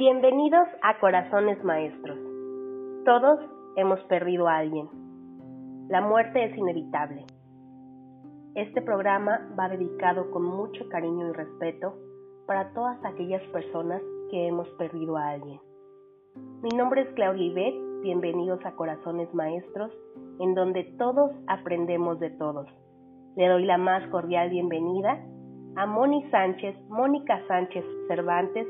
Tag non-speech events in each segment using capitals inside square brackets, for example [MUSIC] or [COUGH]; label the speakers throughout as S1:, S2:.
S1: Bienvenidos a Corazones Maestros. Todos hemos perdido a alguien. La muerte es inevitable. Este programa va dedicado con mucho cariño y respeto para todas aquellas personas que hemos perdido a alguien. Mi nombre es Claudia Ibet, bienvenidos a Corazones Maestros, en donde todos aprendemos de todos. Le doy la más cordial bienvenida a Moni Sánchez, Mónica Sánchez Cervantes,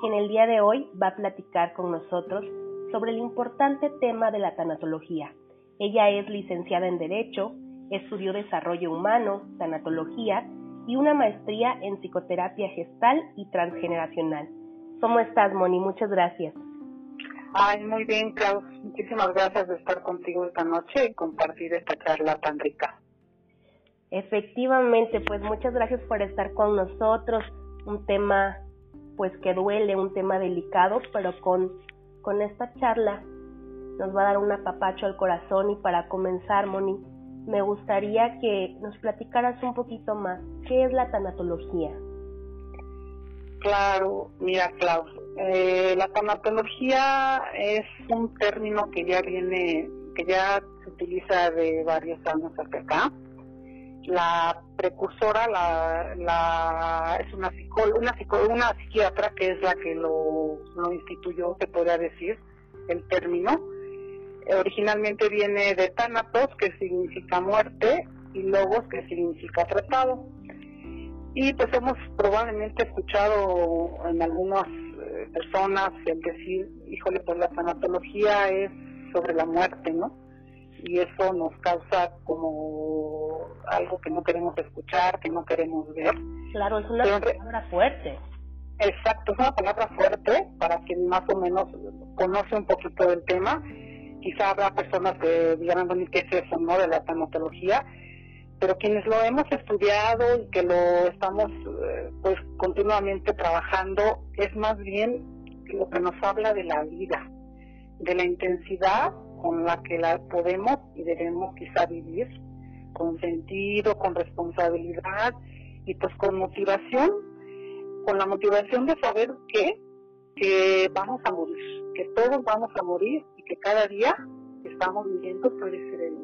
S1: quien el día de hoy va a platicar con nosotros sobre el importante tema de la tanatología. Ella es licenciada en Derecho, estudió Desarrollo Humano, Tanatología y una maestría en Psicoterapia Gestal y Transgeneracional. ¿Cómo estás, Moni? Muchas gracias.
S2: Ay, muy bien, Klaus. Muchísimas gracias de estar contigo esta noche y compartir esta charla tan rica.
S1: Efectivamente, pues muchas gracias por estar con nosotros. Un tema pues que duele, un tema delicado, pero con, con esta charla nos va a dar un apapacho al corazón y para comenzar, Moni, me gustaría que nos platicaras un poquito más. ¿Qué es la tanatología?
S2: Claro, mira, Klaus, eh, la tanatología es un término que ya viene, que ya se utiliza de varios años hasta acá la precursora la, la es una psicóloga, una, una psiquiatra que es la que lo, lo instituyó, se podría decir, el término. originalmente viene de Thanatos, que significa muerte, y Logos, que significa tratado. Y pues hemos probablemente escuchado en algunas eh, personas el decir, híjole, pues la tanatología es sobre la muerte, ¿no? Y eso nos causa como algo que no queremos escuchar, que no queremos ver.
S1: Claro, es una palabra fuerte.
S2: Exacto, es una palabra fuerte para quien más o menos conoce un poquito del tema. Quizá habrá personas que digan, bueno, ¿qué es eso, no? De la tanatología. Pero quienes lo hemos estudiado y que lo estamos, eh, pues, continuamente trabajando, es más bien lo que nos habla de la vida, de la intensidad con la que la podemos y debemos quizá vivir con sentido, con responsabilidad y pues con motivación, con la motivación de saber que, que vamos a morir, que todos vamos a morir y que cada día que estamos viviendo puede ser el.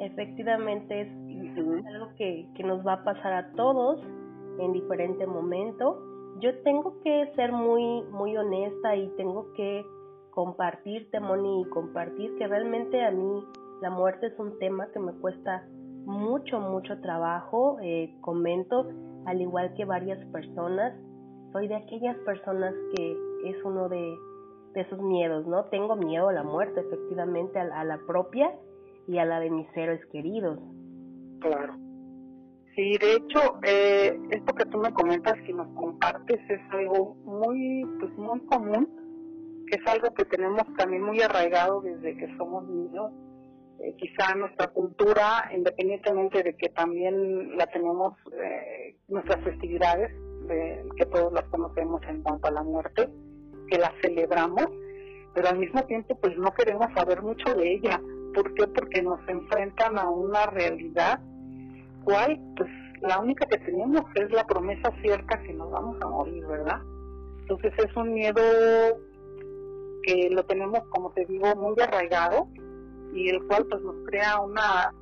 S1: Efectivamente es algo que, que nos va a pasar a todos en diferente momento. Yo tengo que ser muy, muy honesta y tengo que compartirte, Moni, y compartir que realmente a mí la muerte es un tema que me cuesta mucho, mucho trabajo. Eh, comento, al igual que varias personas, soy de aquellas personas que es uno de, esos miedos, ¿no? Tengo miedo a la muerte, efectivamente, a, la propia y a la de mis seres queridos.
S2: Claro. Sí, de hecho, eh, esto que tú me comentas, que nos compartes, es algo muy, pues muy común es algo que tenemos también muy arraigado desde que somos niños. Eh, quizá nuestra cultura, independientemente de que también la tenemos, eh, nuestras festividades, que todos las conocemos en cuanto a la muerte, que la celebramos, pero al mismo tiempo pues no queremos saber mucho de ella. ¿Por qué? Porque nos enfrentan a una realidad cual pues la única que tenemos es la promesa cierta que nos vamos a morir, ¿verdad? Entonces es un miedo que lo tenemos, como te digo, muy arraigado y el cual pues nos crea una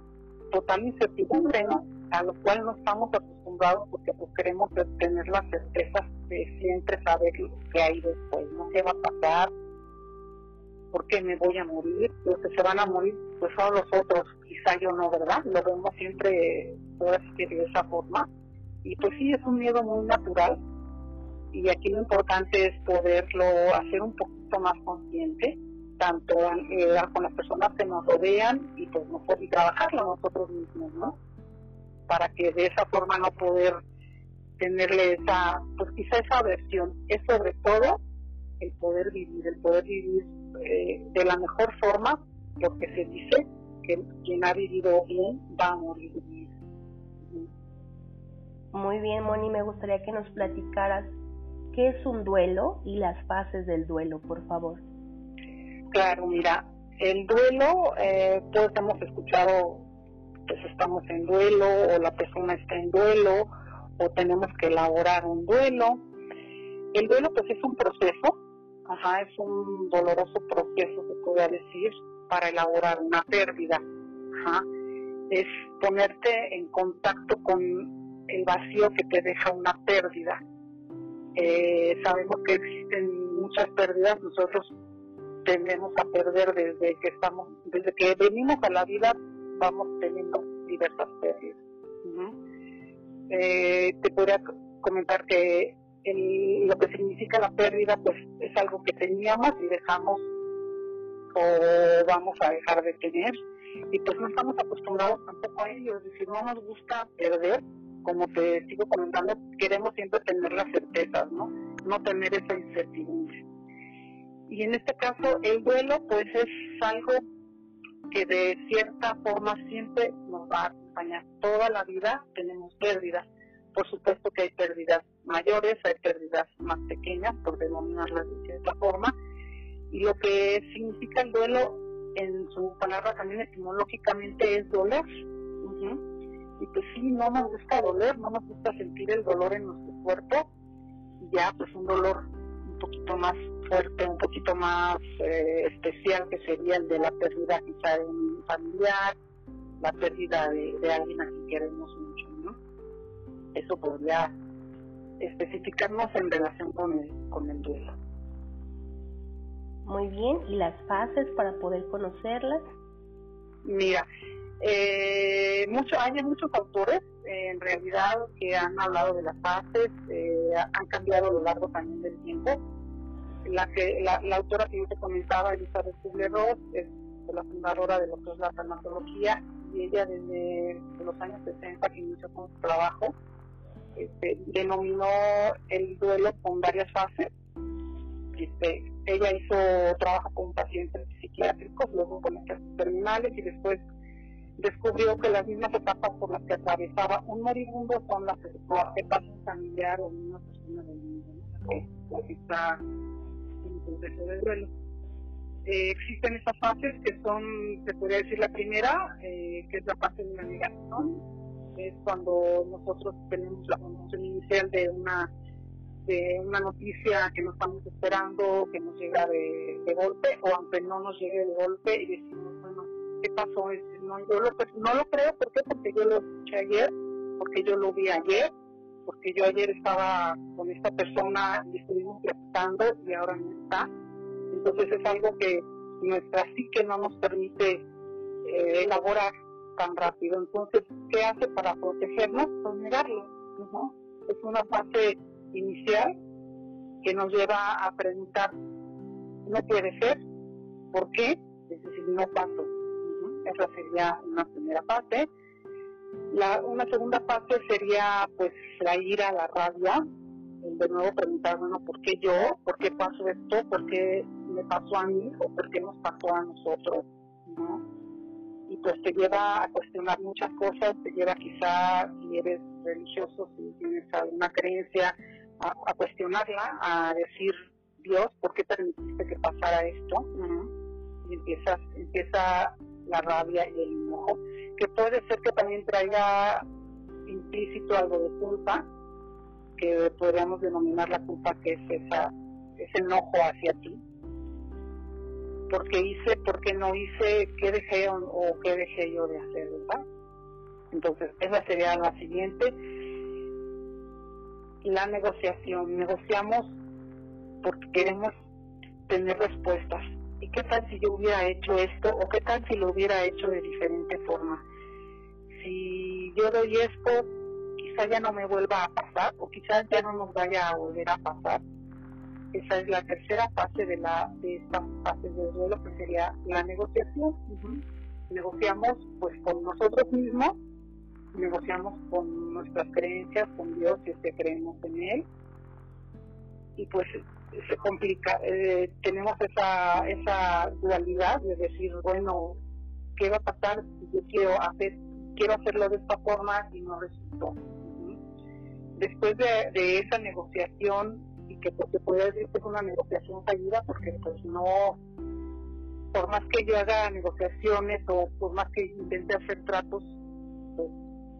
S2: total incertidumbre, ¿no? A lo cual no estamos acostumbrados porque pues queremos tener la certeza de siempre saber qué hay después, ¿no? ¿Qué va a pasar? ¿Por qué me voy a morir? Los que se van a morir pues son los otros, quizá yo no, ¿verdad? Lo vemos siempre pues, de esa forma. Y pues sí, es un miedo muy natural y aquí lo importante es poderlo hacer un poquito más consciente, tanto eh, con las personas que nos rodean y pues nosotros, y trabajarlo nosotros mismos, ¿no? Para que de esa forma no poder tenerle esa, pues quizá esa aversión, es sobre todo el poder vivir, el poder vivir eh, de la mejor forma, porque se dice que quien ha vivido bien va a morir.
S1: Muy bien, Moni, me gustaría que nos platicaras ¿Qué es un duelo y las fases del duelo, por favor?
S2: Claro, mira, el duelo, eh, todos hemos escuchado, pues estamos en duelo, o la persona está en duelo, o tenemos que elaborar un duelo. El duelo pues es un proceso, ajá, es un doloroso proceso, se podría decir, para elaborar una pérdida. Ajá. Es ponerte en contacto con el vacío que te deja una pérdida. Eh, sabemos que existen muchas pérdidas, nosotros tendemos a perder desde que estamos, desde que venimos a la vida, vamos teniendo diversas pérdidas. eh, te podría comentar que el, lo que significa la pérdida, pues es algo que teníamos y dejamos o vamos a dejar de tener. Y pues no estamos acostumbrados tampoco a ello, es decir, no nos gusta perder, como te sigo comentando, queremos siempre tener las certezas, ¿no? No tener esa incertidumbre. Y en este caso, el duelo, pues es algo que de cierta forma siempre nos va a acompañar toda la vida, tenemos pérdidas. Por supuesto que hay pérdidas mayores, hay pérdidas más pequeñas, por denominarlas de cierta forma. Y lo que significa el duelo en su palabra también etimológicamente es doler. Y pues sí, no nos gusta doler, no nos gusta sentir el dolor en nuestro cuerpo. Ya, pues un dolor un poquito más fuerte, un poquito más eh, especial, que sería el de la pérdida quizá de un familiar, la pérdida de, alguien a quien queremos mucho, ¿no? Eso podría especificarnos en relación con el, con el duelo.
S1: Muy bien, ¿y las fases para poder conocerlas?
S2: Mira, eh, mucho, hay muchos autores eh, en realidad que han hablado de las fases, eh, han cambiado a lo largo también del tiempo. La, que, la, autora que yo te comentaba, Elizabeth Kubler-Ross, es la fundadora de lo que es la farmacología y ella desde los años 60 que inició con su trabajo, este, denominó el duelo con varias fases. Este, ella hizo trabajo con pacientes psiquiátricos, luego con estas terminales y después descubrió que las mismas etapas por las que atravesaba un moribundo son las etapas familiar o una persona del mundo, ¿no? que proceso de duelo. Eh, existen esas fases que son, se podría decir, la primera, eh, que es la fase de la negación, es cuando nosotros tenemos la formación inicial de una de una noticia que no estamos esperando, que nos llega de, golpe, o aunque no nos llegue de golpe y decimos, ¿qué pasó? No, yo lo, pues, no lo creo, ¿por qué? Porque yo lo escuché ayer, porque yo lo vi ayer, porque yo ayer estaba con esta persona y estuvimos platicando y ahora no está. Entonces es algo que nuestra psique no nos permite eh, elaborar tan rápido. Entonces, ¿qué hace para protegernos? Pues negarlo. ¿no? Es una fase inicial que nos lleva a preguntar, no puede ser, ¿por qué? Es decir, no pasó. Esa sería una primera fase. La, una segunda fase sería pues la ira, la rabia, de nuevo preguntar, bueno, ¿por qué yo? ¿Por qué pasó esto? ¿Por qué me pasó a mí? ¿O por qué nos pasó a nosotros? ¿no? Y pues te lleva a cuestionar muchas cosas, te lleva quizá, si eres religioso, si tienes alguna creencia, a, cuestionarla, a decir, Dios, ¿por qué permitiste que pasara esto? Y empiezas, empieza la rabia y el enojo, que puede ser que también traiga implícito algo de culpa, que podríamos denominar la culpa que es esa, ese enojo hacia ti. Porque hice, porque no hice, qué dejé o, o qué dejé yo de hacer, ¿verdad? Entonces, esa sería la siguiente la negociación. Negociamos porque queremos tener respuestas. ¿Y qué tal si yo hubiera hecho esto? ¿O qué tal si lo hubiera hecho de diferente forma? Si yo doy esto, quizá ya no me vuelva a pasar o quizás ya no nos vaya a volver a pasar. Esa es la tercera fase de la de esta fase de duelo que sería la negociación. Negociamos pues con nosotros mismos negociamos con nuestras creencias, con Dios, si es que creemos en Él, y pues se complica, eh, tenemos esa, esa dualidad de decir, bueno, ¿qué va a pasar si yo quiero hacer, quiero hacerlo de esta forma y no resultó? Después de, esa negociación, y que pues, puede decir que es una negociación fallida, porque pues no, por más que yo haga negociaciones o por más que intente hacer tratos,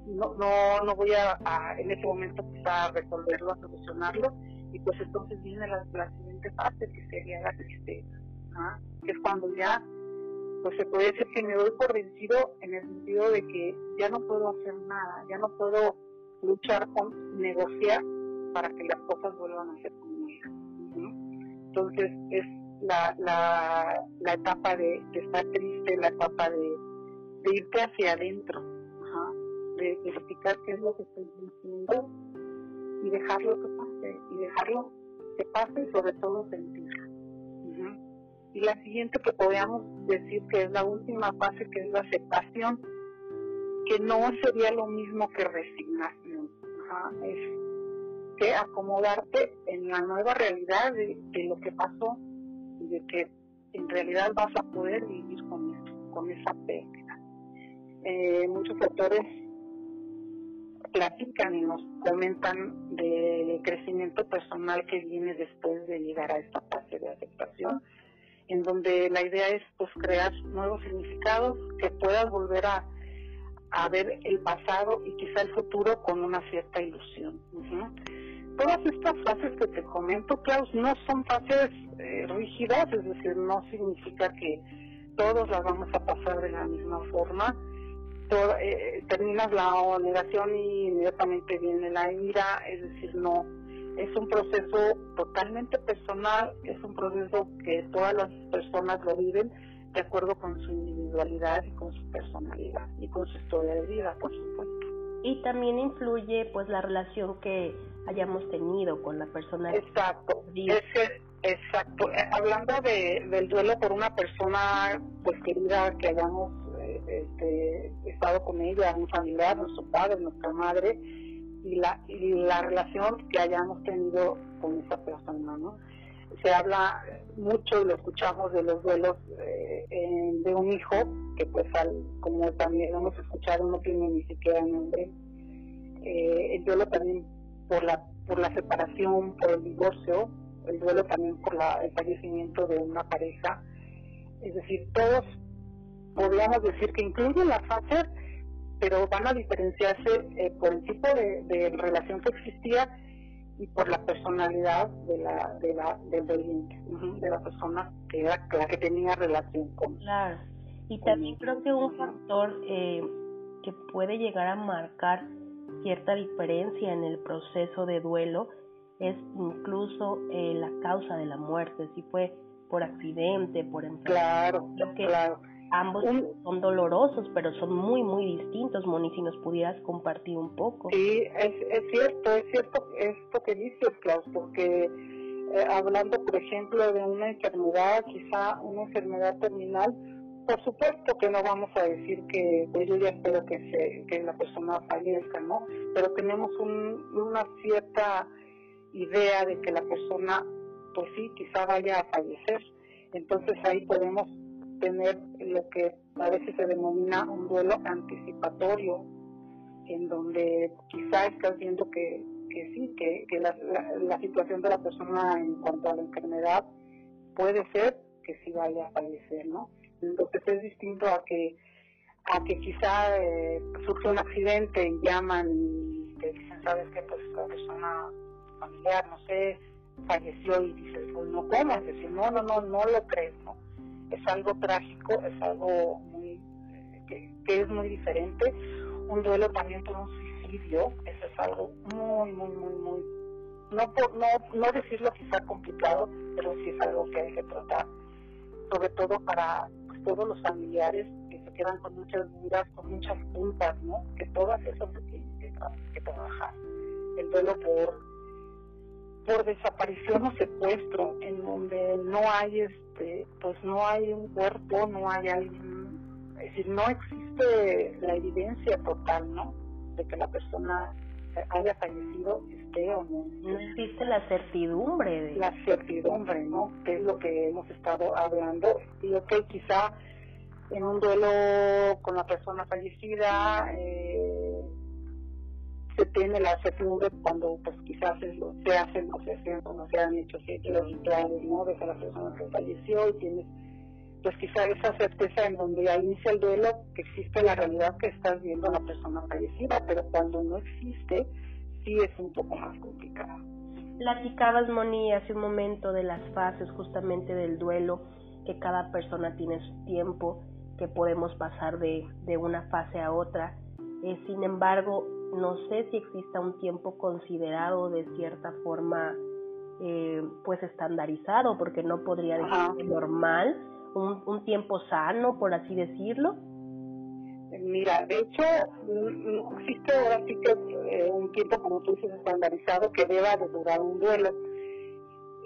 S2: no, no, no voy a, en ese momento a resolverlo, a solucionarlo y pues entonces viene la, siguiente fase que sería la tristeza, que es cuando ya pues se puede decir que me doy por vencido en el sentido de que ya no puedo hacer nada, ya no puedo luchar con negociar para que las cosas vuelvan a ser como eran. Entonces es la, la, la etapa de, estar triste, la etapa de, irte hacia adentro, de, explicar qué es lo que estoy sintiendo y dejarlo que pase, y dejarlo que pase y sobre todo sentirlo. Y la siguiente que podríamos decir que es la última fase, que es la aceptación, que no sería lo mismo que resignación. Es que acomodarte en la nueva realidad de, lo que pasó y de que en realidad vas a poder vivir con eso, con esa pérdida. Eh, muchos autores platican y nos comentan del crecimiento personal que viene después de llegar a esta fase de aceptación en donde la idea es pues crear nuevos significados que puedas volver a, a ver el pasado y quizá el futuro con una cierta ilusión. Todas estas fases que te comento, Klaus, no son fases eh, rígidas, es decir, no significa que todos las vamos a pasar de la misma forma. Eh, terminas la negación y inmediatamente viene la ira, es decir, no, es un proceso totalmente personal, es un proceso que todas las personas lo viven de acuerdo con su individualidad y con su personalidad y con su historia de vida, por supuesto.
S1: Y también influye pues la relación que hayamos tenido con la persona.
S2: Exacto, exacto. Eh, hablando de, del duelo por una persona pues querida que hayamos eh, este, estado con ella, un familiar, nuestro padre, nuestra madre, y la, y la relación que hayamos tenido con esa persona, ¿no? Se habla mucho y lo escuchamos de los duelos eh, de un hijo, que pues como también hemos escuchado, no tiene ni siquiera nombre. Eh, el duelo también por la, por la separación, por el divorcio, el duelo también por la, el fallecimiento de una pareja. Es decir, todos podríamos decir que incluye la fase pero van a diferenciarse eh, por el tipo de, relación que existía y por la personalidad de la, de la del doliente, de la persona que era la que tenía relación con.
S1: Claro. Y también creo que un factor eh, que puede llegar a marcar cierta diferencia en el proceso de duelo es incluso eh, la causa de la muerte, si fue por accidente, por
S2: enfermedad. Claro, claro.
S1: Ambos son dolorosos, pero son muy, muy distintos. Moni, si nos pudieras compartir un poco.
S2: Sí, es, es cierto, es cierto esto que dices, Klaus, porque eh, hablando, por ejemplo, de una enfermedad, quizá una enfermedad terminal, por supuesto que no vamos a decir que pues yo ya espero que, se, que la persona fallezca, ¿no? Pero tenemos un, una cierta idea de que la persona, pues sí, quizá vaya a fallecer. Entonces ahí podemos tener lo que a veces se denomina un duelo anticipatorio, en donde quizá estás viendo que, que sí, que, que la, la, situación de la persona en cuanto a la enfermedad puede ser que sí vaya a fallecer, ¿no? Entonces es distinto a que a que quizá eh, surge un accidente y llaman y te dicen, ¿sabes qué? Pues la persona familiar, no sé, falleció y dices, pues no, ¿cómo? No, no, no, no lo crees, ¿no? Es algo trágico, es algo muy, que, es muy diferente. Un duelo también por un suicidio, eso es algo muy, muy, muy, muy, no, por, no, no decirlo quizá complicado, pero sí es algo que hay que tratar, sobre todo para pues, todos los familiares que se quedan con muchas dudas, con muchas culpas, ¿no? Que todas esas tienen que trabajar. El duelo por por desaparición o secuestro, en donde no hay este, pues no hay un cuerpo, no hay alguien, es decir, no existe la evidencia total, ¿no? De que la persona haya fallecido, esté o no.
S1: No existe la certidumbre. De...
S2: La certidumbre, ¿no? Que es lo que hemos estado hablando. Y ok, quizá en un duelo con la persona fallecida, eh, se tiene la certidumbre cuando pues quizás se hacen no se hacen no se han hecho los rituales no de la persona que falleció y tienes pues quizás esa certeza en donde ahí inicia el duelo que existe la realidad que estás viendo a la persona fallecida pero cuando no existe sí es un poco más complicado
S1: Platicabas, Moni, hace un momento de las fases justamente del duelo, que cada persona tiene su tiempo, que podemos pasar de, de una fase a otra. Eh, sin embargo, no sé si exista un tiempo considerado de cierta forma eh, pues estandarizado, porque no podría decir normal, un, un tiempo sano, por así decirlo.
S2: Mira, de hecho, no existe ahora sí que eh, un tiempo, como tú dices, estandarizado que deba de durar un duelo.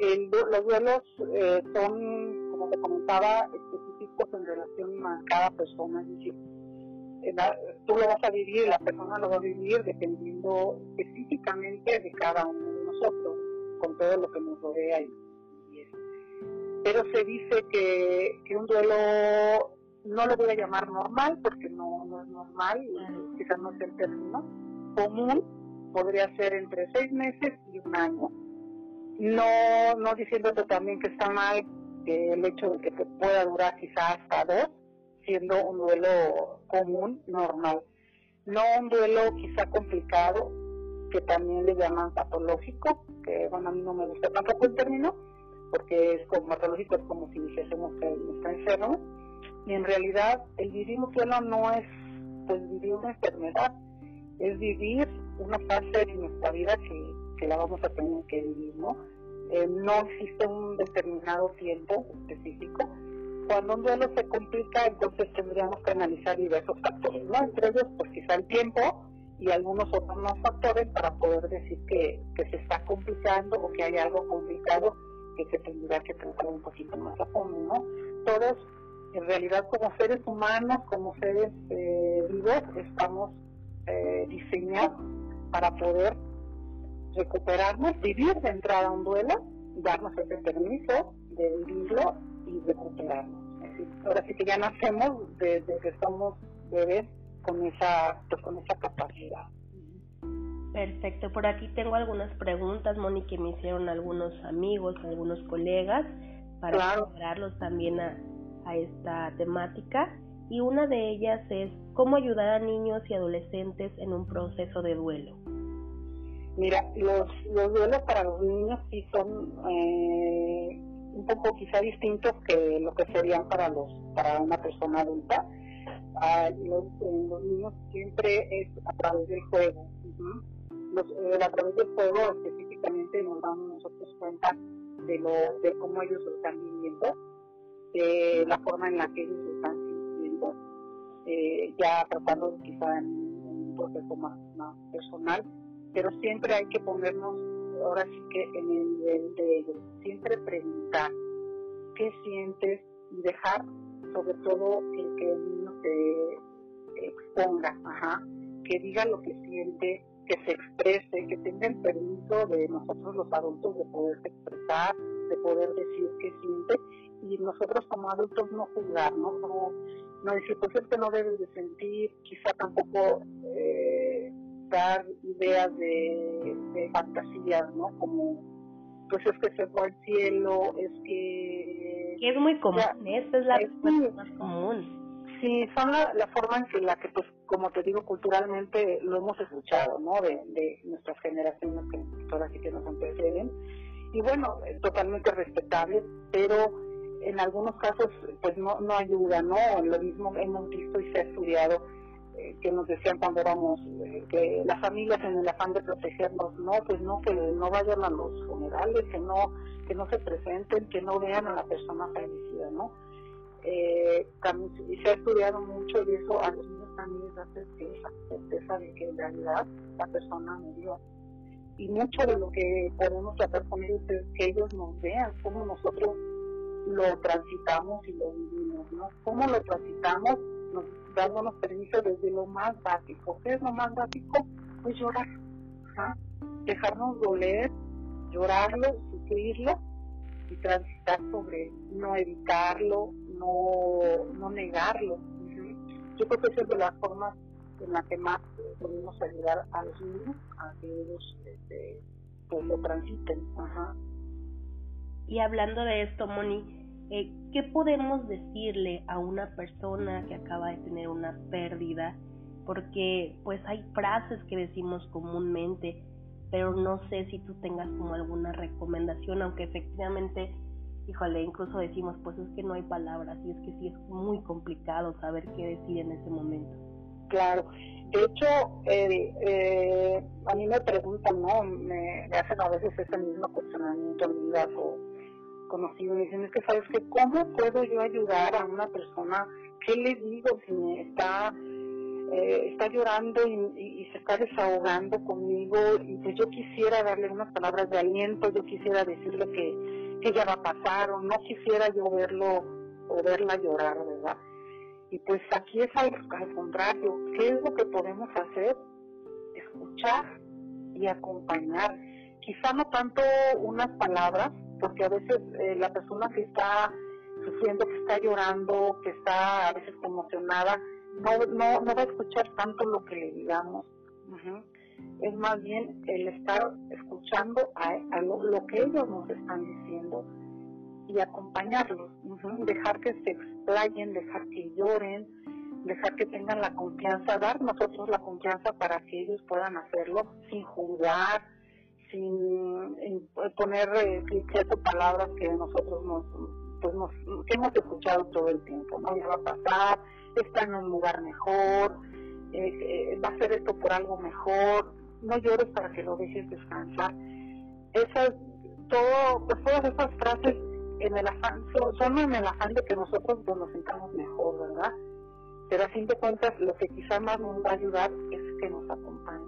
S2: El, los duelos eh, son, como te comentaba, específicos en relación a cada persona. Es decir, tú lo vas a vivir, la persona lo va a vivir dependiendo específicamente de cada uno de nosotros, con todo lo que nos rodea. Y, pero se dice que, que un duelo no lo voy a llamar normal porque no, no es normal, quizás no es el término común, podría ser entre seis meses y un año. No, no diciéndote también que está mal el hecho de que te pueda durar quizás hasta dos, siendo un duelo común, normal. No un duelo quizá complicado, que también le llaman patológico, que bueno, a mí no me gusta tampoco el término, porque es como patológico, es como si dijésemos que está enfermo. Y en realidad el vivir un duelo no es pues vivir una enfermedad, es vivir una fase de nuestra vida que, que la vamos a tener que vivir, ¿no? Eh, no existe un determinado tiempo específico, cuando un duelo se complica, entonces tendríamos que analizar diversos factores, ¿no? Entre ellos, pues quizá el tiempo y algunos otros más factores para poder decir que, se está complicando o que hay algo complicado que se tendría que tratar un poquito más a fondo, ¿no? Todos, en realidad, como seres humanos, como seres eh, vivos, estamos eh, diseñados para poder recuperarnos, vivir de entrada un duelo, darnos ese permiso de vivirlo y recuperarnos. ahora sí que ya nacemos desde que somos bebés con esa, pues, con esa capacidad.
S1: Perfecto, por aquí tengo algunas preguntas, Moni, que me hicieron algunos amigos, algunos colegas, para integrarlos también a, a esta temática. Y una de ellas es cómo ayudar a niños y adolescentes en un proceso de duelo.
S2: Mira, los, los duelos para los niños sí son eh, un poco quizá distintos que lo que serían para los para una persona adulta. Ah, los, los, niños siempre es a través del juego. los, eh, a través del juego específicamente nos damos nosotros cuenta de lo de cómo ellos lo están viviendo, de la forma en la que ellos lo están sintiendo, eh, ya tratando quizá en, un proceso más, más personal, pero siempre hay que ponernos ahora sí que en el nivel de ellos, siempre preguntar qué sientes y dejar sobre todo el que el niño se exponga, ajá, que diga lo que siente, que se exprese, que tenga el permiso de nosotros los adultos de poder expresar, de poder decir qué siente. Y nosotros como adultos no juzgar, no, no, decir, pues es que no debes de sentir, quizá tampoco eh, ideas de, de fantasías, ¿no? Como, pues es que se fue al cielo, es que...
S1: es muy común, esta es la respuesta más común.
S2: Sí, son la, la, forma en que la que, pues, como te digo, culturalmente lo hemos escuchado, ¿no? De, de nuestras generaciones que ahora sí que nos anteceden. Y bueno, es totalmente respetable, pero en algunos casos, pues no, no ayuda, ¿no? Lo mismo hemos visto y se ha estudiado eh, que nos decían cuando éramos, eh, que las familias en el afán de protegernos, no, pues no, que no vayan a los funerales, que no, que no se presenten, que no vean a la persona fallecida, ¿no? Eh, también se ha estudiado mucho y eso a los niños también les da certeza, certeza de que en realidad la persona murió. Y mucho de lo que podemos tratar con ellos es que ellos nos vean cómo nosotros lo transitamos y lo vivimos, ¿no? Cómo lo transitamos nos dándonos permiso desde lo más básico. ¿Qué es lo más básico? Pues llorar, dejarnos doler, llorarlo, sufrirlo y transitar sobre no evitarlo, no, no negarlo. Yo creo que esa es de las formas en las que más podemos ayudar a los niños a que ellos este, pues lo transiten. Ajá.
S1: Y hablando de esto, Moni, eh, ¿qué podemos decirle a una persona que acaba de tener una pérdida? Porque pues hay frases que decimos comúnmente, pero no sé si tú tengas como alguna recomendación, aunque efectivamente, híjole, incluso decimos, pues es que no hay palabras y es que sí es muy complicado saber qué decir en ese momento.
S2: Claro, de hecho, eh, eh, a mí me preguntan, ¿no? Me, hacen a veces ese mismo cuestionamiento amigas o conocidos, me dicen, es que sabes que, ¿cómo puedo yo ayudar a una persona? ¿Qué le digo si me está eh, está llorando y, se está desahogando conmigo y pues yo quisiera darle unas palabras de aliento, yo quisiera decirle que, que ya va a pasar o no quisiera yo verlo o verla llorar, ¿verdad? Y pues aquí es algo al contrario, ¿qué es lo que podemos hacer? Escuchar y acompañar. Quizá no tanto unas palabras, porque a veces eh, la persona que está sufriendo, que está llorando, que está a veces conmocionada, no, no, no va a escuchar tanto lo que le digamos. Es más bien el estar escuchando a, lo, que ellos nos están diciendo y acompañarlos, dejar que se explayen, dejar que lloren, dejar que tengan la confianza, dar nosotros la confianza para que ellos puedan hacerlo sin juzgar, sin poner eh, palabras que nosotros nos, pues nos, hemos escuchado todo el tiempo, no ya va a pasar, está en un lugar mejor, eh, eh, va a hacer esto por algo mejor, no llores para que lo dejes descansar. Esas, todo, pues todas esas frases en el afán, son, en el afán de que nosotros pues, nos sintamos mejor, ¿verdad? Pero a fin de cuentas, lo que quizá más nos va a ayudar es que nos acompañe,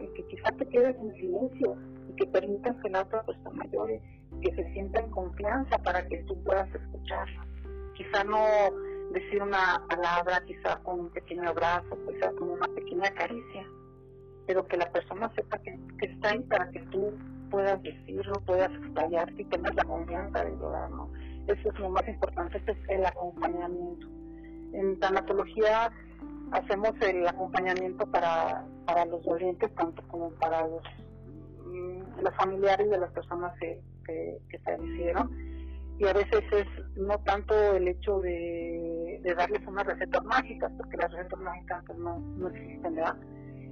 S2: Y que quizá te quedes en silencio y que permitas que la otra persona llore, que se sienta en confianza para que tú puedas escucharla. Quizá no decir una palabra, quizá con un pequeño abrazo, quizá con una pequeña caricia, pero que la persona sepa que, está ahí para que tú puedas decirlo, puedas explayarte y tengas la confianza de lograrlo. Eso es lo más importante, es el acompañamiento. En tanatología hacemos el acompañamiento para, para los dolientes, tanto como para los, mm, los familiares de las personas que, que, que fallecieron y a veces es no tanto el hecho de, darles unas recetas mágicas, porque las recetas mágicas pues, no, no existen, ¿verdad?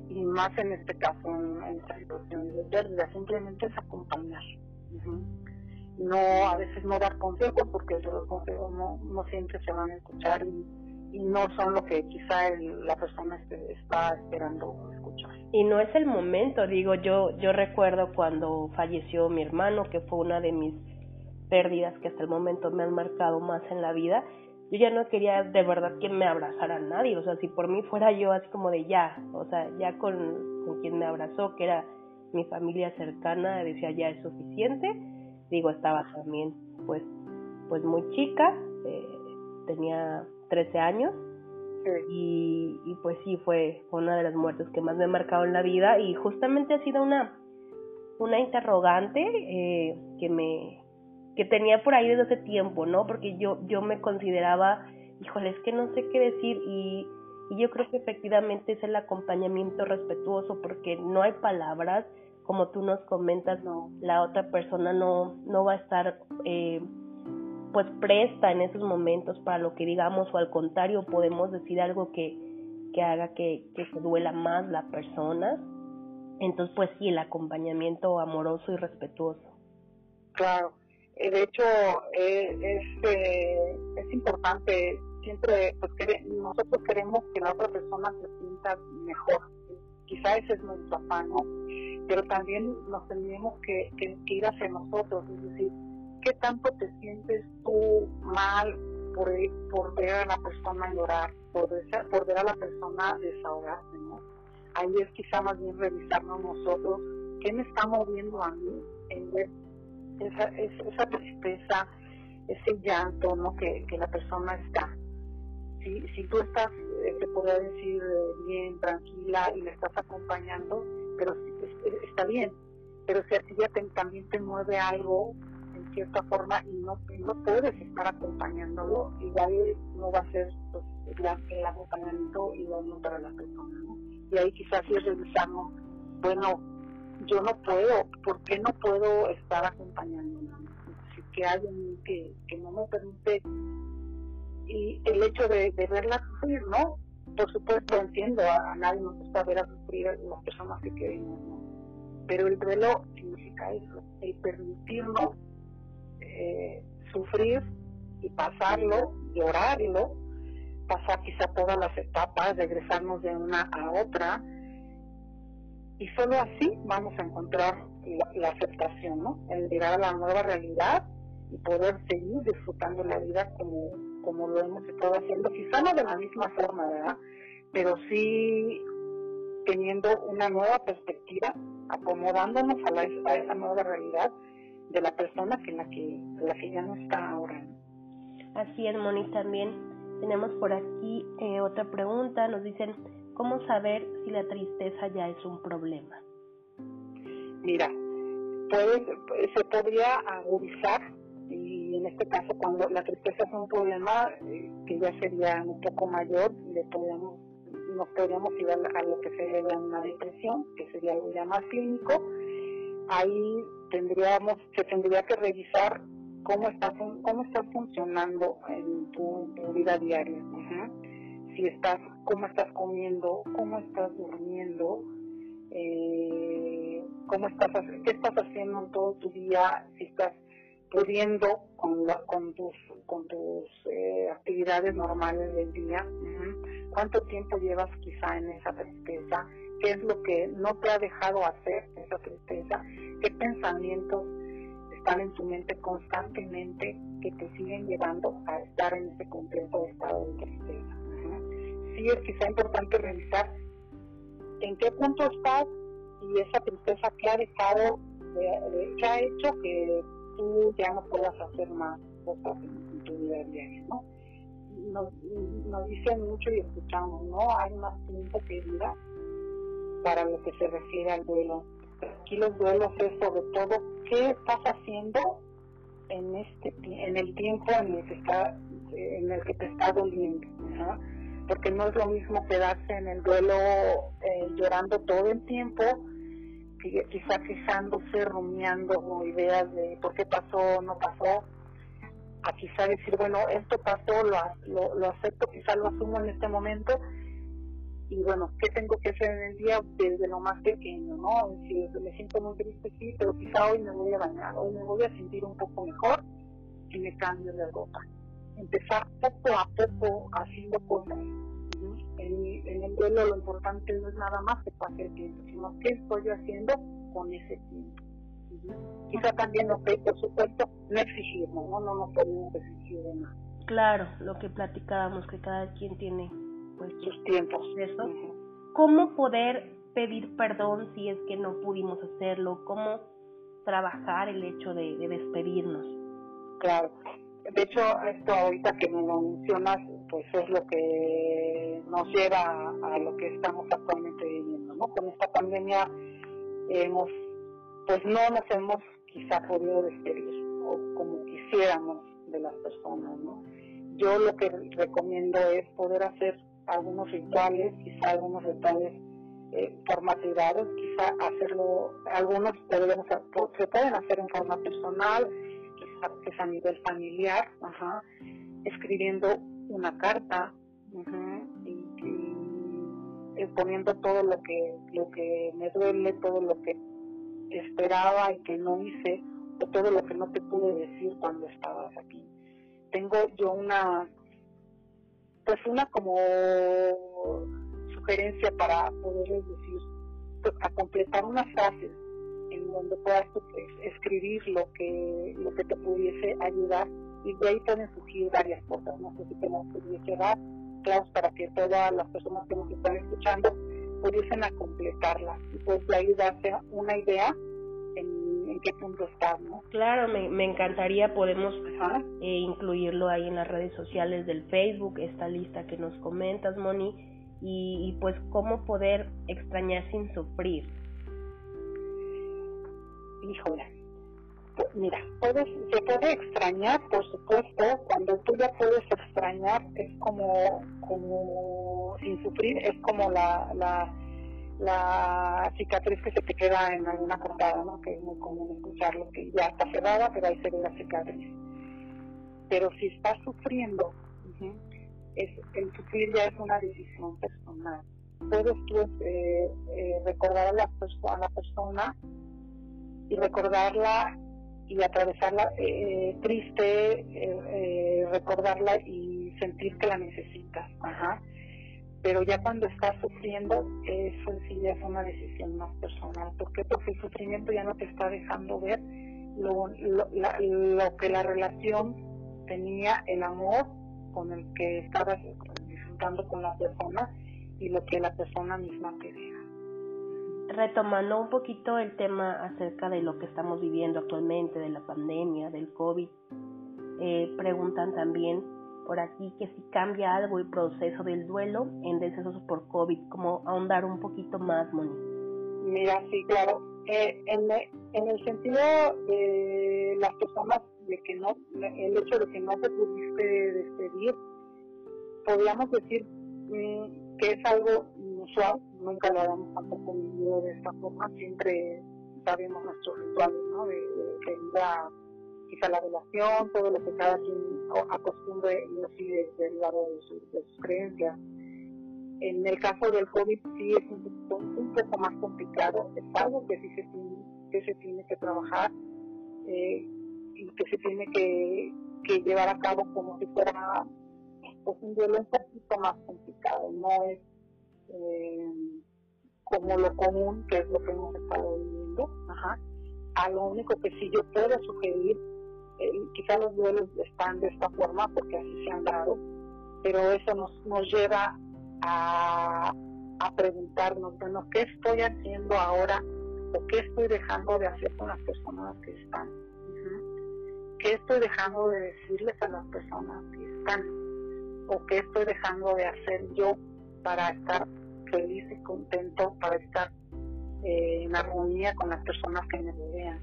S2: Y más en este caso, en, esta situación de pérdida, simplemente es acompañar. No, a veces no dar consejos, porque los consejos no, no siempre se van a escuchar y, no son lo que quizá la persona está esperando escuchar.
S1: Y no es el momento, digo, yo, yo recuerdo cuando falleció mi hermano, que fue una de mis pérdidas que hasta el momento me han marcado más en la vida, yo ya no quería de verdad que me abrazara nadie, o sea, si por mí fuera yo así como de ya, o sea, ya con, quien me abrazó, que era mi familia cercana, decía ya es suficiente, digo, estaba también pues, pues muy chica, eh, tenía 13 años, y, y, pues sí fue una de las muertes que más me ha marcado en la vida. Y justamente ha sido una una interrogante eh, que me que tenía por ahí desde hace tiempo, ¿no? Porque yo, yo me consideraba, híjole, es que no sé qué decir. Y, y yo creo que efectivamente es el acompañamiento respetuoso porque no hay palabras, como tú nos comentas, no, la otra persona no, no va a estar eh, pues presta en esos momentos para lo que digamos o al contrario podemos decir algo que, que haga que, que se duela más la persona. Entonces pues sí, el acompañamiento amoroso y respetuoso.
S2: Claro, eh, de hecho, eh, es, eh, es importante, siempre pues, nosotros queremos que la otra persona se sienta mejor. Quizá ese es nuestro afán, ¿no? Pero también nos tenemos que, que, ir hacia nosotros, es decir, ¿qué tanto te sientes tú mal por, por ver a la persona llorar, por, por ver a la persona desahogarse, ¿no? Ahí es quizá más bien revisarnos nosotros qué me está moviendo a mí en ver esa, tristeza, ese llanto ¿no? que, que la persona está. Si, si tú estás, eh, te podría decir, eh, bien, tranquila y le estás acompañando, pero está bien. Pero si a ti ya también te mueve algo cierta forma y no, no puedes estar acompañándolo, igual no va a ser pues, el, acompañamiento igual para la persona. Y ahí quizás sí revisamos, bueno, yo no puedo, ¿por qué no puedo estar acompañando? que hay en que, que no me permite y el hecho de, verla sufrir, ¿no? Por supuesto entiendo, a, nadie nos gusta ver a sufrir a las personas que queremos, ¿no? pero el duelo significa eso, el permitirnos eh, sufrir y pasarlo, llorarlo, pasar quizá todas las etapas, regresarnos de una a otra, y solo así vamos a encontrar la, aceptación, ¿no? El llegar a la nueva realidad y poder seguir disfrutando la vida como, como lo hemos estado haciendo, quizá no de la misma forma, ¿verdad? Pero sí teniendo una nueva perspectiva, acomodándonos a, la, a esa nueva realidad de la persona que la que, la que ya no está ahora.
S1: Así es, Moni, también tenemos por aquí eh, otra pregunta, nos dicen, ¿cómo saber si la tristeza ya es un problema?
S2: Mira, puede, se podría agudizar y en este caso cuando la tristeza es un problema eh, que ya sería un poco mayor, le podríamos, nos podríamos ir a, lo que sería una depresión, que sería algo ya más clínico. Ahí tendríamos, se tendría que revisar cómo está cómo está funcionando en tu, vida diaria si estás cómo estás comiendo cómo estás durmiendo eh, cómo estás qué estás haciendo en todo tu día si estás pudiendo con con tus con tus eh, actividades normales del día cuánto tiempo llevas quizá en esa tristeza qué es lo que no te ha dejado hacer esa tristeza qué pensamientos están en su mente constantemente que te siguen llevando a estar en ese completo estado de tristeza. Sí es quizá importante revisar en qué punto estás y esa tristeza que ha dejado, que ha hecho que tú ya no puedas hacer más cosas en, tu vida diaria, ¿no? Nos, nos dicen mucho y escuchamos, ¿no? Hay más tiempo que vida para lo que se refiere al duelo. Aquí los duelos es sobre todo qué estás haciendo en este en el tiempo en el que está en el que te está doliendo porque no es lo mismo quedarse en el duelo eh, llorando todo el tiempo quizá fijándose rumiando ideas de por qué pasó no pasó a quizá decir bueno esto pasó lo, lo, lo acepto quizá lo asumo en este momento y bueno, ¿qué tengo que hacer en el día desde lo más pequeño, no? Si me siento muy triste, sí, pero quizá hoy me voy a bañar, hoy me voy a sentir un poco mejor y me cambio de ropa. Empezar poco a poco haciendo cosas. en, el duelo lo importante no es nada más que pase el tiempo, sino qué estoy haciendo con ese tiempo. Quizá también, ok, por supuesto, no exigirnos, ¿no? No podemos exigir nada.
S1: Claro, lo que platicábamos, que cada quien tiene
S2: sus tiempos.
S1: Eso. ¿Cómo poder pedir perdón si es que no pudimos hacerlo? ¿Cómo trabajar el hecho de, despedirnos?
S2: Claro. De hecho, esto ahorita que me lo mencionas, pues es lo que nos lleva a, lo que estamos actualmente viviendo, ¿no? Con esta pandemia hemos, pues no nos hemos quizá podido despedir o como quisiéramos de las personas, ¿no? Yo lo que recomiendo es poder hacer algunos rituales, quizá algunos rituales eh, formativados, quizá hacerlo, algunos podemos, se pueden hacer en forma personal, quizá a nivel familiar, ajá, escribiendo una carta y, poniendo todo lo que, lo que me duele, todo lo que esperaba y que no hice, o todo lo que no te pude decir cuando estabas aquí. Tengo yo una pues una como sugerencia para poderles decir, pues, a completar unas frases en donde puedas pues, escribir lo que lo que te pudiese ayudar y de ahí pueden surgir varias cosas, no sé si te las pudiese dar, claro, para que todas las personas que nos están escuchando pudiesen a completarlas y pues de ahí darse una idea en, qué punto está, ¿no?
S1: Claro, me, me encantaría, podemos eh, incluirlo ahí en las redes sociales del Facebook, esta lista que nos comentas, Moni, y, pues cómo poder extrañar sin sufrir.
S2: Híjole, mira, puedes, se puede extrañar, por supuesto, cuando tú ya puedes extrañar, es como, como sin sufrir, es como la, la la cicatriz que se te queda en alguna cortada, ¿no? que es muy común escucharlo, que ya está cerrada, pero ahí se ve la cicatriz. Pero si estás sufriendo, es, el sufrir ya es una decisión personal. Puedes tú eh, eh, recordar a la, a la persona y recordarla y atravesarla eh, triste, eh, eh, recordarla y sentir que la necesitas. Ajá. Pero ya cuando estás sufriendo, eso sí ya es una decisión más personal. ¿Por qué? Porque el sufrimiento ya no te está dejando ver lo, lo, lo que la relación tenía, el amor con el que estabas disfrutando con la persona y lo que la persona misma te deja
S1: retomando un poquito el tema acerca de lo que estamos viviendo actualmente, de la pandemia, del COVID, eh, preguntan también por aquí que si cambia algo el proceso del duelo en decesos por COVID, como ahondar un poquito más, Moni.
S2: Mira, sí, claro. Eh, en, en, el sentido de las personas, de que no, el hecho de que no te pudiste despedir, podríamos decir mm, que es algo usual, nunca lo habíamos tampoco vivido de esta forma, siempre sabemos nuestros rituales, ¿no? De, de quizá la relación, todo lo que cada quien acostumbre y así derivado de, su, de sus creencias. En el caso del COVID sí es un, poco más complicado, es algo que sí se tiene que, se tiene que trabajar eh, y que se tiene que, que llevar a cabo como si fuera pues, un duelo un poquito más complicado, no es eh, como lo común, que es lo que hemos estado viviendo, Ajá. a lo único que sí yo puedo sugerir, eh, quizá los duelos están de esta forma porque así se han dado, pero eso nos, nos lleva a, a preguntarnos, bueno, ¿qué estoy haciendo ahora o qué estoy dejando de hacer con las personas que están? ¿Qué estoy dejando de decirles a las personas que están? ¿O qué estoy dejando de hacer yo para estar feliz y contento, para estar eh, en armonía con las personas que me rodean.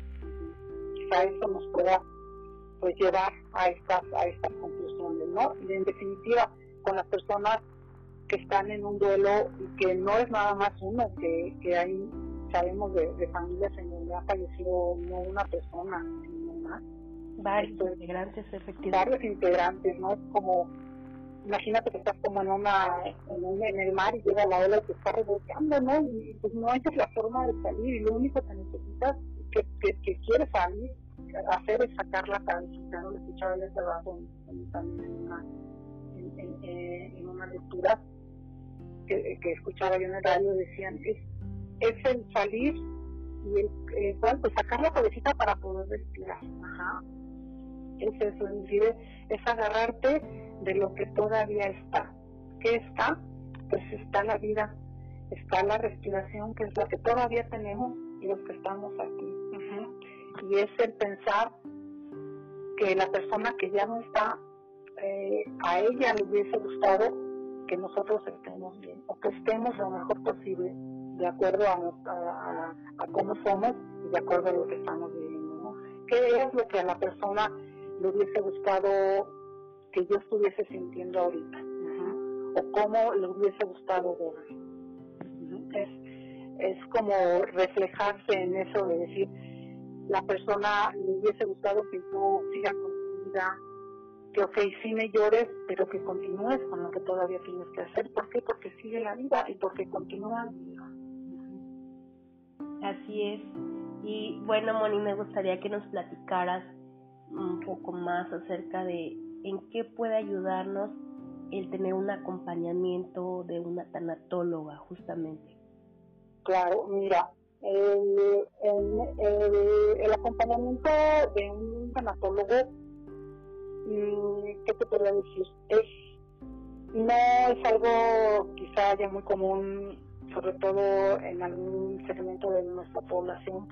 S2: Quizá eso nos pueda pues llevar a estas a estas conclusiones, ¿no? Y en definitiva, con las personas que están en un duelo y que no es nada más uno, que, que hay, sabemos de, familias en donde ha fallecido no una persona, sino más.
S1: Varios integrantes, efectivamente.
S2: Varios integrantes, ¿no? Es como imagínate que estás como en una en, el mar y llega la ola y te está revolcando, ¿no? Y pues no hay la forma de salir y lo único que necesitas que, que, quieres salir hacer es sacar la cabecita, ¿no? Lo escuchaba yo hace en una, en, en, una lectura que, escuchaba yo en el radio, decían, es, es el salir y el, eh, pues sacar la cabecita para poder respirar, ajá. Es eso, es es agarrarte de lo que todavía está. ¿Qué está? Pues está la vida, está la respiración, que es lo que todavía tenemos y los que estamos aquí. Y es el pensar que la persona que ya no está, eh, a ella le hubiese gustado que nosotros estemos bien, o que estemos lo mejor posible, de acuerdo a, a, cómo somos y de acuerdo a lo que estamos viviendo. ¿Qué es lo que a la persona le hubiese gustado que yo estuviese sintiendo ahorita o cómo le hubiese gustado ver. Es, es como reflejarse en eso de decir, la persona le hubiese gustado que yo siga con mi vida, que ok, sí me llores, pero que continúes con lo que todavía tienes que hacer. ¿Por qué? Porque sigue la vida y porque continúa.
S1: Así es. Y bueno, Moni, me gustaría que nos platicaras un poco más acerca de en qué puede ayudarnos el tener un acompañamiento de una tanatóloga justamente.
S2: Claro, mira, el, el, acompañamiento de un tanatólogo, mm, ¿qué te podría decir? Es, no es algo quizá ya muy común, sobre todo en algún segmento de nuestra población,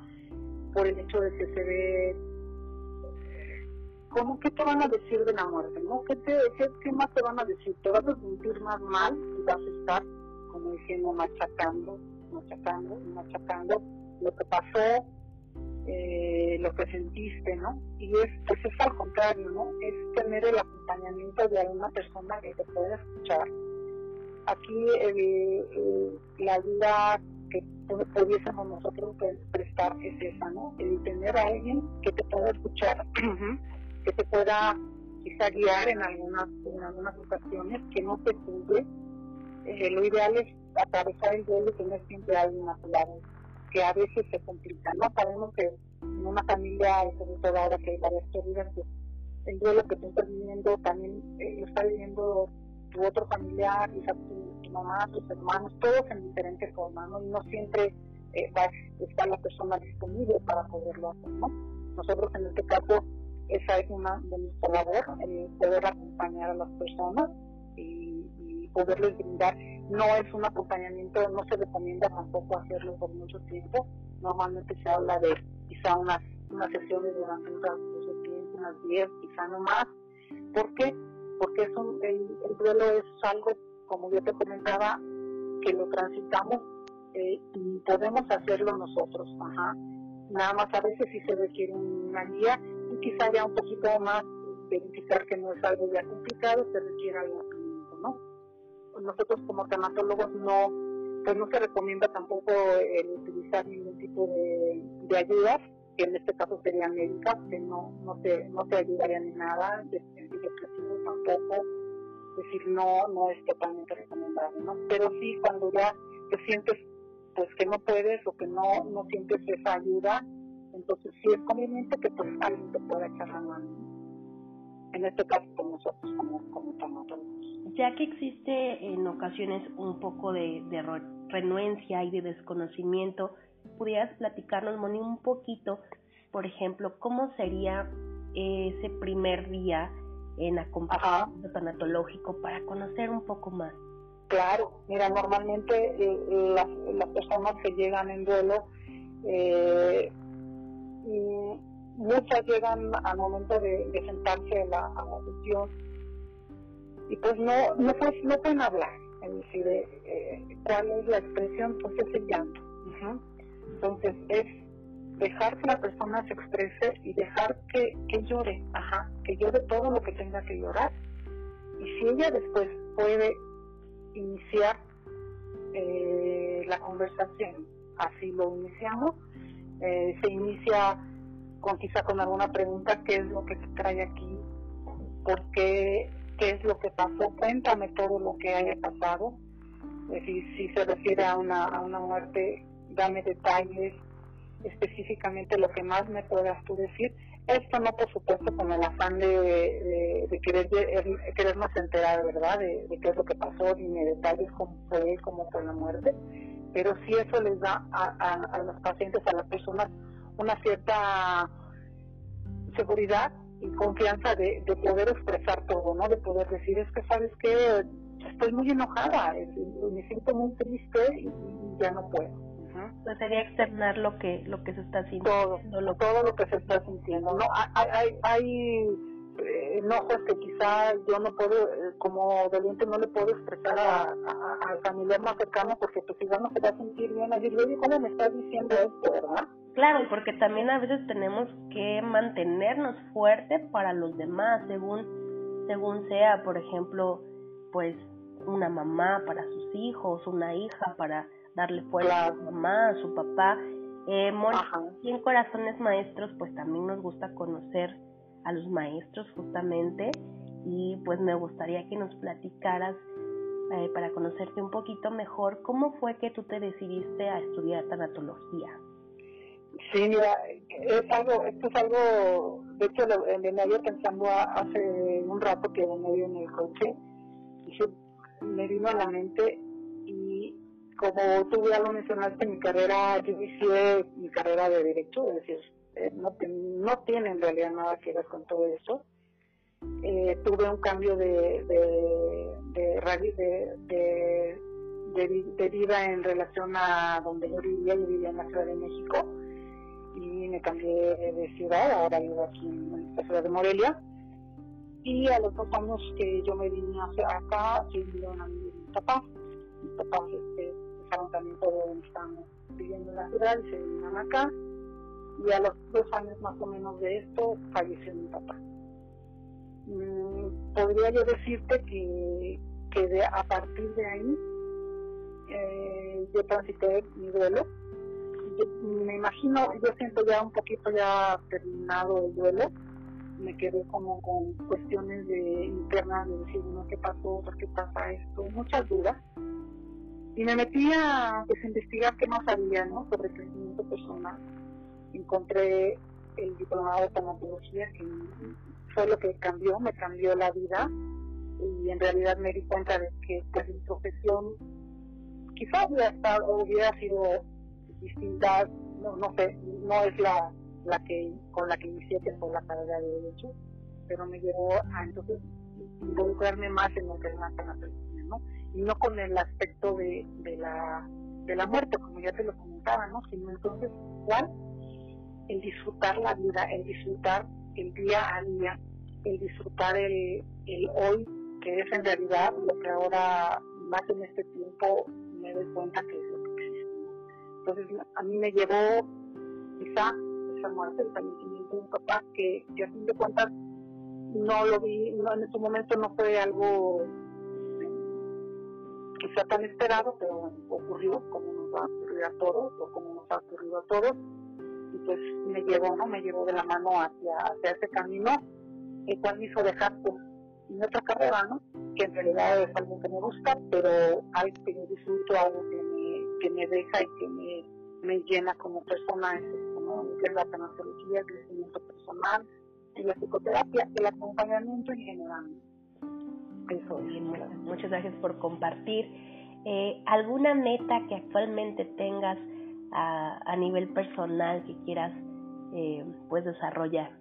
S2: por el hecho de que se ve ¿cómo qué te van a decir de la muerte? ¿no? ¿Qué, te, qué, más te van a decir? ¿Te vas a sentir más mal y vas a estar, como diciendo, machacando, machacando, machacando lo que pasó, eh, lo que sentiste, ¿no? Y es, pues es al contrario, ¿no? Es tener el acompañamiento de alguna persona que te pueda escuchar. Aquí la ayuda que pudiésemos nosotros prestar es esa, ¿no? El tener a alguien que te pueda escuchar [CLEARS THROAT] que te pueda quizá guiar en algunas, en algunas ocasiones, que no te juzgue. Eh, lo ideal es atravesar el duelo y tener siempre alguien a tu lado, que a veces se complica, ¿no? Sabemos que en una familia, sobre todo ahora que hay varias pérdidas, pues el duelo que tú estás viviendo también eh, lo está viviendo tu otro familiar, quizá tu, mamá, tus hermanos, todos en diferentes formas, ¿no? Y no siempre eh, va estar la persona disponible para poderlo hacer, ¿no? Nosotros en este caso, esa es una de nuestra labor, el poder acompañar a las personas y, y poderles brindar. No es un acompañamiento, no se recomienda tampoco hacerlo por mucho tiempo. Normalmente se habla de quizá unas, unas sesiones durante un tiempo, unas 10, quizá no más. ¿Por qué? Porque es un, el, el duelo es algo, como yo te comentaba, que lo transitamos eh, y podemos hacerlo nosotros. Ajá. Nada más a veces si se requiere una guía y quizá ya un poquito más verificar que no es algo ya complicado, se requiere algo. Nosotros como tanatólogos no, pues no se recomienda tampoco el utilizar ningún tipo de, de ayudas, que en este caso serían médicas, que no, no te, no te ayudarían en nada, de antidepresivos tampoco, es decir, no, no es totalmente recomendable, ¿no? Pero sí cuando ya te sientes pues que no puedes o que no, no sientes esa ayuda, entonces sí es conveniente que pues alguien te pueda echar la mano. En este caso con nosotros como, como tanatólogos.
S1: Ya que existe en ocasiones un poco de, de renuencia y de desconocimiento, ¿pudieras platicarnos, Moni, un poquito, por ejemplo, cómo sería ese primer día en acompañamiento tanatológico para conocer un poco más?
S2: Claro, mira, normalmente eh, las, las, personas que llegan en duelo, eh, muchas llegan al momento de, de sentarse a la, a la sesión y pues no, no, pues, no pueden hablar, decir, eh, cuál es la expresión, pues es el llanto. Uh -huh. Entonces es dejar que la persona se exprese y dejar que, que llore, ajá, que llore todo lo que tenga que llorar. Y si ella después puede iniciar eh, la conversación. Así lo iniciamos. Eh, se inicia con quizá con alguna pregunta, ¿qué es lo que te trae aquí? ¿Por qué? ¿Qué es lo que pasó? Cuéntame todo lo que haya pasado. Decir, si se refiere a una, a una muerte, dame detalles, específicamente lo que más me puedas tú decir. Esto no, por supuesto, con el afán de, de, querer querernos enterar, ¿verdad?, de, qué es lo que pasó, ni de detalles cómo fue, cómo fue la muerte, pero sí eso les da a, a, a los pacientes, a las personas, una cierta seguridad y confianza de, de poder expresar todo, ¿no?, de poder decir, es que, ¿sabes qué?, estoy muy enojada, me siento muy triste y, y ya no puedo
S1: pues sería externar lo que lo que se está sintiendo
S2: todo lo, todo lo que se está sintiendo no hay hay, hay eh, enojos que quizá yo no puedo eh, como doliente no le puedo expresar al familiar más cercano porque pues igual no se va a sentir bien a decir oye cómo me estás diciendo esto verdad
S1: claro porque también a veces tenemos que mantenernos fuertes para los demás según según sea por ejemplo pues una mamá para sus hijos una hija para darle fuerza claro. a su mamá, a su papá. Eh, y en Corazones Maestros, pues también nos gusta conocer a los maestros justamente y pues me gustaría que nos platicaras eh, para conocerte un poquito mejor cómo fue que tú te decidiste a estudiar tanatología.
S2: Sí, mira, es algo, esto es algo, de hecho lo, me había pensando hace un rato que me dio en el coche y me vino a la mente como tú ya lo mencionaste, mi carrera, yo inicié mi carrera de Derecho, es decir, eh, no, tiene en realidad nada que ver con todo eso. Eh, tuve un cambio de, de, de, de, de, vida en relación a donde yo vivía, yo vivía en la Ciudad de México me cambié de ciudad, ahora vivo aquí en la ciudad de Morelia. Y a los dos años que yo me vine hacia acá, sí vinieron a mi papá. Mi papá este, dejaron también todo donde estábamos viviendo en la ciudad y se vinieron acá. Y a los dos años más o menos de esto falleció mi papá. Mm, podría yo decirte que, que a partir de ahí eh, yo transité mi duelo. Me imagino, yo siento ya un poquito ya terminado el duelo. Me quedé como con cuestiones de internas de decir, no, ¿qué pasó? ¿Por qué pasa esto? Muchas dudas y me metí a pues, investigar qué más había ¿no? sobre crecimiento personal encontré el diplomado de tanatología que fue lo que cambió, me cambió la vida y en realidad me di cuenta de que pues mi profesión quizás hubiera, estado, hubiera sido distinta, no, no sé, no es la, la que con la que inicié que fue la carrera de derecho, pero me llevó a entonces involucrarme más en lo que es la tanatología, ¿no? Y no con el aspecto de, de la de la muerte, como ya te lo comentaba, ¿no? Sino entonces, ¿cuál? El disfrutar la vida, el disfrutar el día a día, el disfrutar el, el hoy, que es en realidad lo que ahora, más en este tiempo, me doy cuenta que Entonces, a mí me llevó quizá esa muerte, el fallecimiento de un papá, que, que a fin de cuentas no lo vi, no, en ese momento no fue algo quizá tan esperado, pero ocurrió como nos va a ocurrir a todos o como nos ha ocurrido a todos. Y pues me llevó, ¿no? Me llevó de la mano hacia, hacia ese camino, el cual me hizo dejar pues, mi otra carrera, ¿no? Que en realidad es algo que me gusta, pero algo que disfruto, algo que que me deja y que me, me llena como persona, es como que es la tanatología, el crecimiento personal, y la psicoterapia, el acompañamiento en general.
S1: Eso Muchas gracias por compartir. Eh, ¿Alguna meta que actualmente tengas a, a nivel personal que quieras eh, pues desarrollar?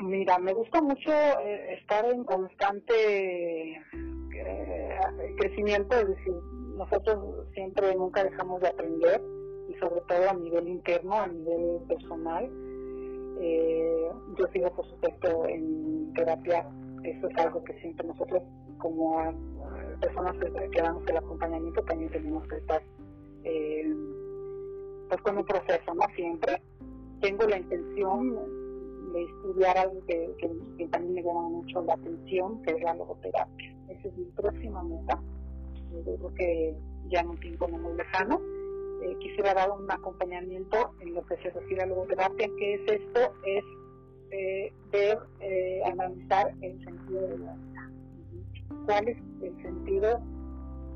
S2: Mira, me gusta mucho eh, estar en constante eh, crecimiento, es decir, nosotros siempre nunca dejamos de aprender y sobre todo a nivel interno, a nivel personal. Eh, yo sigo, por supuesto, en terapia eso es algo que siempre nosotros como personas que damos el acompañamiento también tenemos que estar eh, pues con un proceso, ¿no? Siempre. Tengo la intención de estudiar algo que, también me llama mucho la atención, que es la logoterapia. Esa es mi próxima meta. Yo creo que ya en un tiempo no muy lejano. Eh, quisiera dar un acompañamiento en lo que se refiere a logoterapia. ¿Qué es esto? Es eh, ver, eh, analizar el sentido de la vida. ¿Cuál es el sentido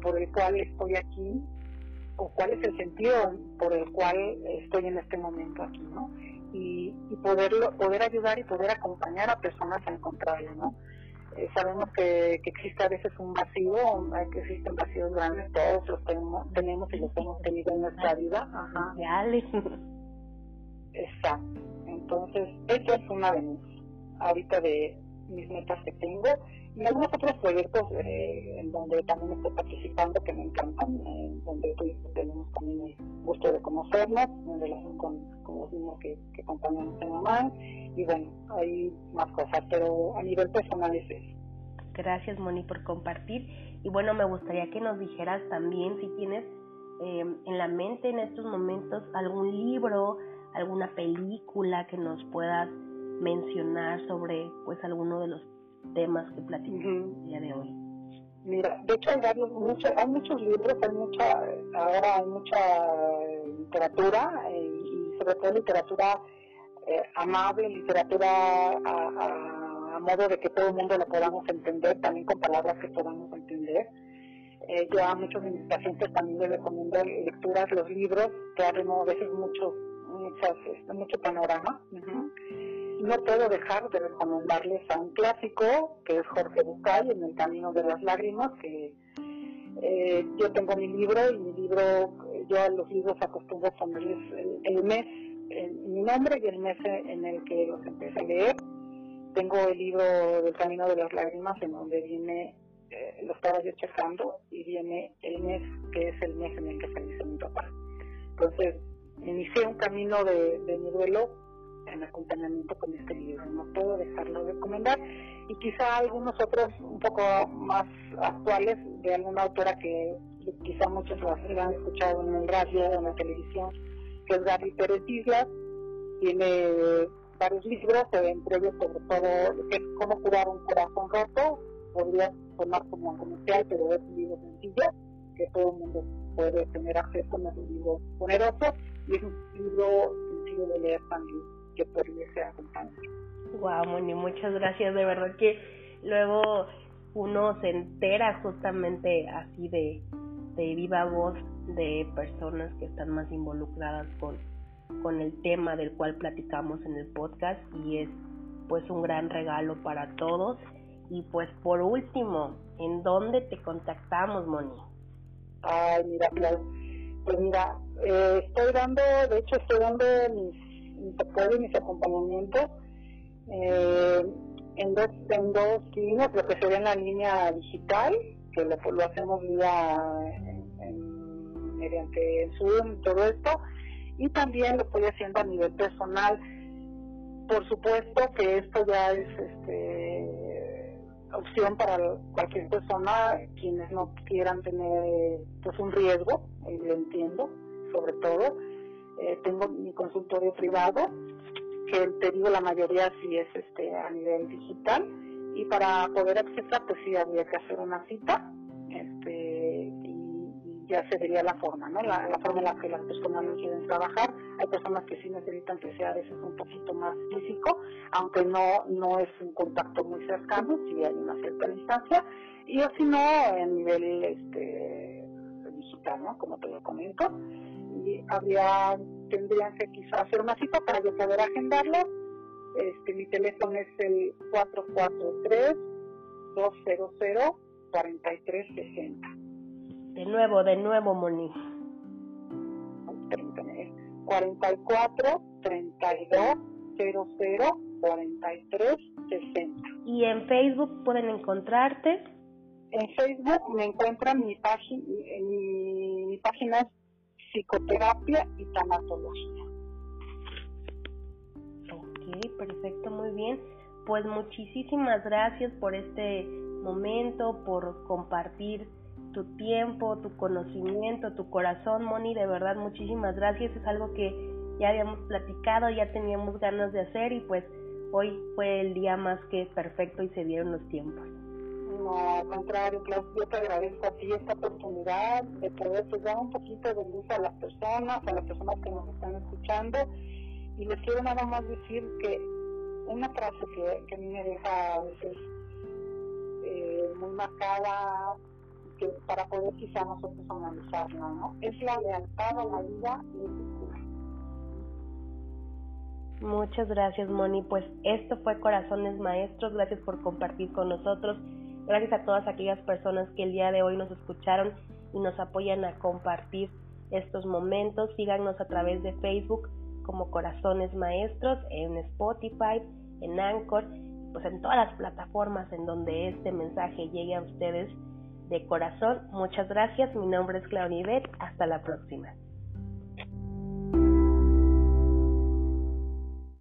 S2: por el cual estoy aquí? ¿O cuál es el sentido por el cual estoy en este momento aquí? ¿no? Y, y poderlo, poder ayudar y poder acompañar a personas a encontrarlo. ¿no? Eh, sabemos que, que, existe a veces un vacío, que existen vacíos grandes, todos los tenemos, tenemos y los hemos tenido en nuestra vida. Ajá. Exacto. Entonces, esa es una de mis, ahorita de mis metas que tengo. Y algunos otros proyectos eh, en donde también estoy participando que me encantan, donde tenemos también el gusto de conocernos, en relación con, los niños que, que acompañamos en mamá. Y bueno, hay más cosas, pero a nivel personal es eso.
S1: Gracias, Moni, por compartir. Y bueno, me gustaría que nos dijeras también si tienes eh, en la mente en estos momentos algún libro, alguna película que nos puedas mencionar sobre pues alguno de los temas que platicamos el día de hoy.
S2: Mira, de hecho hay varios, muchos, hay muchos libros, hay mucha, ahora hay mucha literatura eh, y sobre todo literatura eh, amable, literatura a, a, modo de que todo el mundo lo podamos entender, también con palabras que podamos entender. Eh, yo a muchos de mis pacientes también les recomiendo lecturas, los libros, que abren a veces muchos muchas, este, mucho panorama. No puedo dejar de recomendarles a un clásico que es Jorge Bucay en El Camino de las Lágrimas, que eh, yo tengo mi libro y mi libro, yo a los libros acostumbro ponerles el, mes, mi nombre y el mes en el que los empecé a leer. Tengo el libro del Camino de las Lágrimas en donde viene, eh, lo estaba yo checando y viene el mes que es el mes en el que falleció mi papá. Entonces, inicié un camino de, de mi duelo en acompañamiento con este libro. No puedo dejarlo de recomendar. Y quizá algunos otros un poco más actuales de alguna autora que quizá muchos lo han escuchado en el radio o en la televisión, que es Gaby Pérez Islas. Tiene varios libros, entre ellos sobre todo que cómo curar un corazón roto. Podría sonar como comercial, pero es un libro sencillo que todo el mundo puede tener acceso, no es un libro poderoso y es un libro sencillo de leer también que pudiese acompañar.
S1: Wow, Moni, muchas gracias, de verdad que luego uno se entera justamente así de, de viva voz de personas que están más involucradas con, con el tema del cual platicamos en el podcast y es pues un gran regalo para todos. Y pues por último, ¿en dónde te contactamos, Moni?
S2: Ay, mira, pues mira, eh, estoy dando, de hecho estoy dando mis, mis apoyos, mis acompañamientos eh, en dos en dos líneas, lo que sería en la línea digital, que lo, lo hacemos vía mediante Zoom y todo esto, y también lo estoy haciendo a nivel personal. Por supuesto que esto ya es este, opción para cualquier persona, quienes no quieran tener pues un riesgo, y lo entiendo, sobre todo. Eh, tengo mi consultorio privado, que te digo la mayoría sí es este a nivel digital, y para poder accesar pues sí había que hacer una cita, este, ya se vería la forma, ¿no? La, forma en la que las personas no quieren trabajar. Hay personas que sí necesitan que sea a veces un poquito más físico, aunque no no es un contacto muy cercano, si hay una cierta distancia. Y si no, a nivel este, digital, ¿no? Como te lo comento. Y habría, tendrían que quizás hacer una cita para yo poder agendarlo. Este, mi teléfono es el 443 200 4360.
S1: De nuevo, de nuevo, Moni.
S2: 44 32 00 43 60.
S1: ¿Y en Facebook pueden encontrarte?
S2: En Facebook me encuentran mi página, mi, mi página es psicoterapia y tanatología.
S1: Ok, perfecto, muy bien. Pues muchísimas gracias por este momento, por compartir tu tiempo, tu conocimiento, tu corazón, Moni, de verdad muchísimas gracias. Es algo que ya habíamos platicado, ya teníamos ganas de hacer y pues hoy fue el día más que perfecto y se dieron los tiempos.
S2: No, al contrario, Claudia, yo te agradezco a ti esta oportunidad de poder dar un poquito de luz a las personas, a las personas que nos están escuchando. Y les quiero nada más decir que una frase que, que a mí me deja a veces eh, muy marcada que para poder quizá nosotros analizarlo, ¿no? Es la lealtad a la vida
S1: Muchas gracias, Moni. Pues esto fue Corazones Maestros. Gracias por compartir con nosotros. Gracias a todas aquellas personas que el día de hoy nos escucharon y nos apoyan a compartir estos momentos. Síganos a través de Facebook como Corazones Maestros, en Spotify, en Anchor, pues en todas las plataformas en donde este mensaje llegue a ustedes de corazón, muchas gracias. Mi nombre es Claudia Hasta la próxima.